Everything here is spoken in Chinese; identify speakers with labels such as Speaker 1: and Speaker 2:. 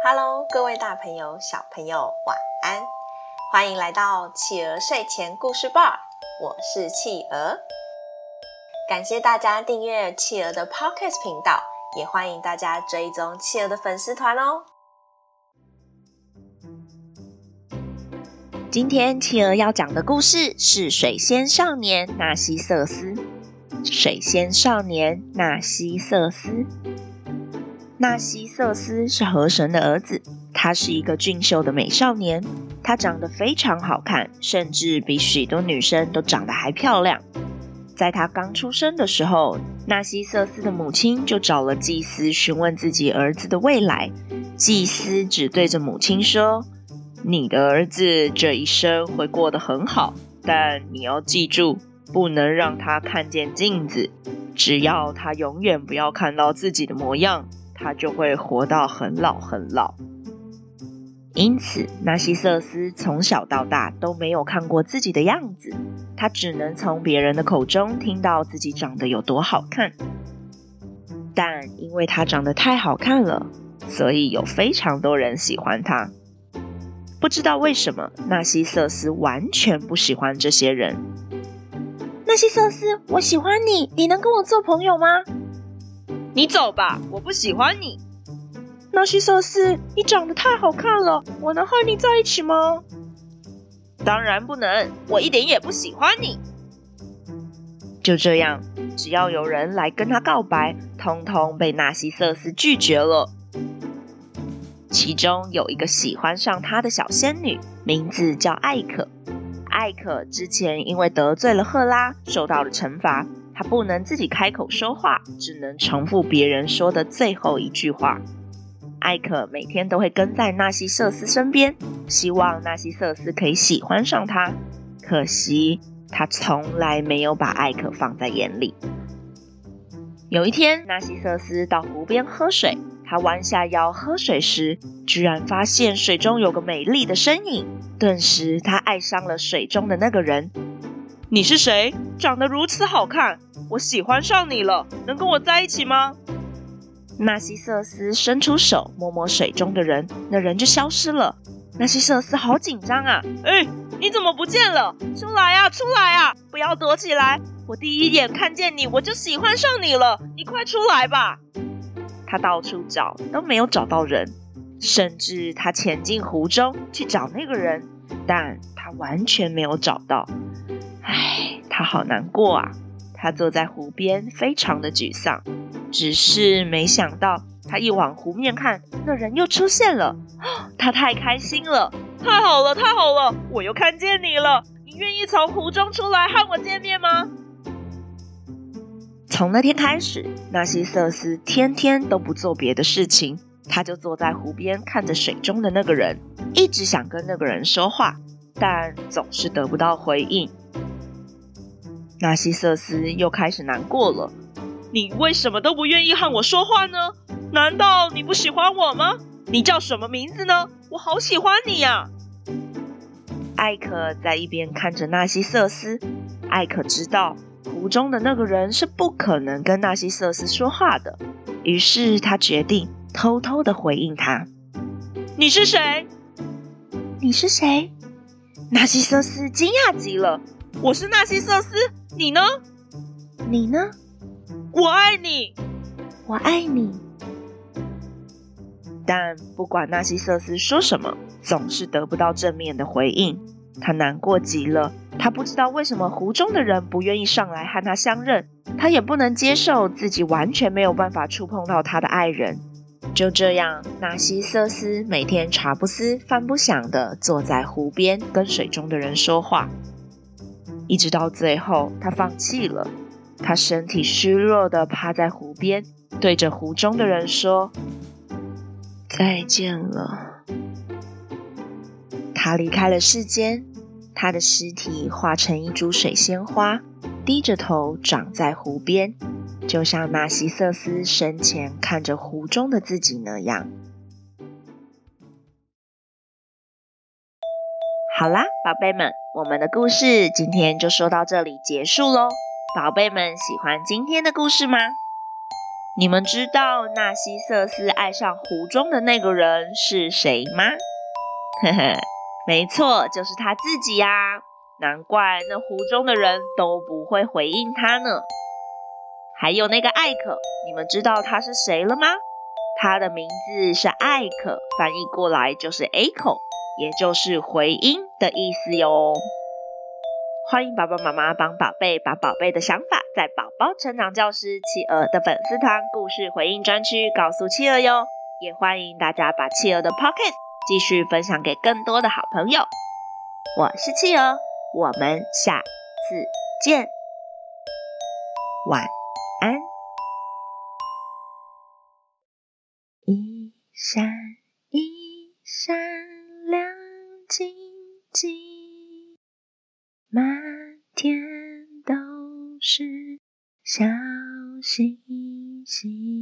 Speaker 1: Hello，各位大朋友、小朋友，晚安！欢迎来到企鹅睡前故事吧，我是企鹅。感谢大家订阅企鹅的 Podcast 频道，也欢迎大家追踪企鹅的粉丝团哦。今天企鹅要讲的故事是水仙少年纳西瑟斯。水仙少年纳西瑟斯。纳西瑟斯是河神的儿子，他是一个俊秀的美少年，他长得非常好看，甚至比许多女生都长得还漂亮。在他刚出生的时候，纳西瑟斯的母亲就找了祭司询问自己儿子的未来。祭司只对着母亲说：“你的儿子这一生会过得很好，但你要记住，不能让他看见镜子。只要他永远不要看到自己的模样。”他就会活到很老很老。因此，纳西瑟斯从小到大都没有看过自己的样子，他只能从别人的口中听到自己长得有多好看。但因为他长得太好看了，所以有非常多人喜欢他。不知道为什么，纳西瑟斯完全不喜欢这些人。纳西瑟斯，我喜欢你，你能跟我做朋友吗？你走吧，我不喜欢你。纳西瑟斯，你长得太好看了，我能和你在一起吗？当然不能，我一点也不喜欢你。就这样，只要有人来跟他告白，通通被纳西瑟斯拒绝了。其中有一个喜欢上他的小仙女，名字叫艾可。艾可之前因为得罪了赫拉，受到了惩罚。他不能自己开口说话，只能重复别人说的最后一句话。艾可每天都会跟在纳西瑟斯身边，希望纳西瑟斯可以喜欢上他。可惜他从来没有把艾可放在眼里。有一天，纳西瑟斯到湖边喝水，他弯下腰喝水时，居然发现水中有个美丽的身影。顿时，他爱上了水中的那个人。你是谁？长得如此好看，我喜欢上你了，能跟我在一起吗？纳西瑟斯伸出手摸摸水中的人，那人就消失了。纳西瑟斯好紧张啊！哎，你怎么不见了？出来啊，出来啊！不要躲起来！我第一眼看见你，我就喜欢上你了。你快出来吧！他到处找都没有找到人，甚至他潜进湖中去找那个人，但他完全没有找到。唉，他好难过啊！他坐在湖边，非常的沮丧。只是没想到，他一往湖面看，那人又出现了。他太开心了！太好了，太好了！我又看见你了。你愿意从湖中出来和我见面吗？从那天开始，纳西瑟斯天天都不做别的事情，他就坐在湖边，看着水中的那个人，一直想跟那个人说话，但总是得不到回应。纳西瑟斯又开始难过了。你为什么都不愿意和我说话呢？难道你不喜欢我吗？你叫什么名字呢？我好喜欢你呀！艾可在一边看着纳西瑟斯。艾可知道湖中的那个人是不可能跟纳西瑟斯说话的，于是他决定偷偷的回应他：“你是谁？你是谁？”纳西瑟斯惊讶极了：“我是纳西瑟斯。”你呢？你呢？我爱你，我爱你。但不管纳西瑟斯说什么，总是得不到正面的回应。他难过极了。他不知道为什么湖中的人不愿意上来和他相认，他也不能接受自己完全没有办法触碰到他的爱人。就这样，纳西瑟斯每天茶不思饭不想的坐在湖边，跟水中的人说话。一直到最后，他放弃了。他身体虚弱地趴在湖边，对着湖中的人说：“再见了。”他离开了世间，他的尸体化成一株水仙花，低着头长在湖边，就像纳西瑟斯生前看着湖中的自己那样。好啦，宝贝们，我们的故事今天就说到这里结束喽。宝贝们喜欢今天的故事吗？你们知道纳西瑟斯爱上湖中的那个人是谁吗？呵呵，没错，就是他自己呀。难怪那湖中的人都不会回应他呢。还有那个艾可，你们知道他是谁了吗？他的名字是艾可，翻译过来就是 echo，也就是回音的意思哟。欢迎爸爸妈妈帮宝贝把宝贝的想法，在宝宝成长教师企鹅的粉丝团故事回应专区告诉企鹅哟。也欢迎大家把企鹅的 Podcast 继续分享给更多的好朋友。我是企鹅。我们下次见，晚安。一闪一闪静静，满天都是小星星。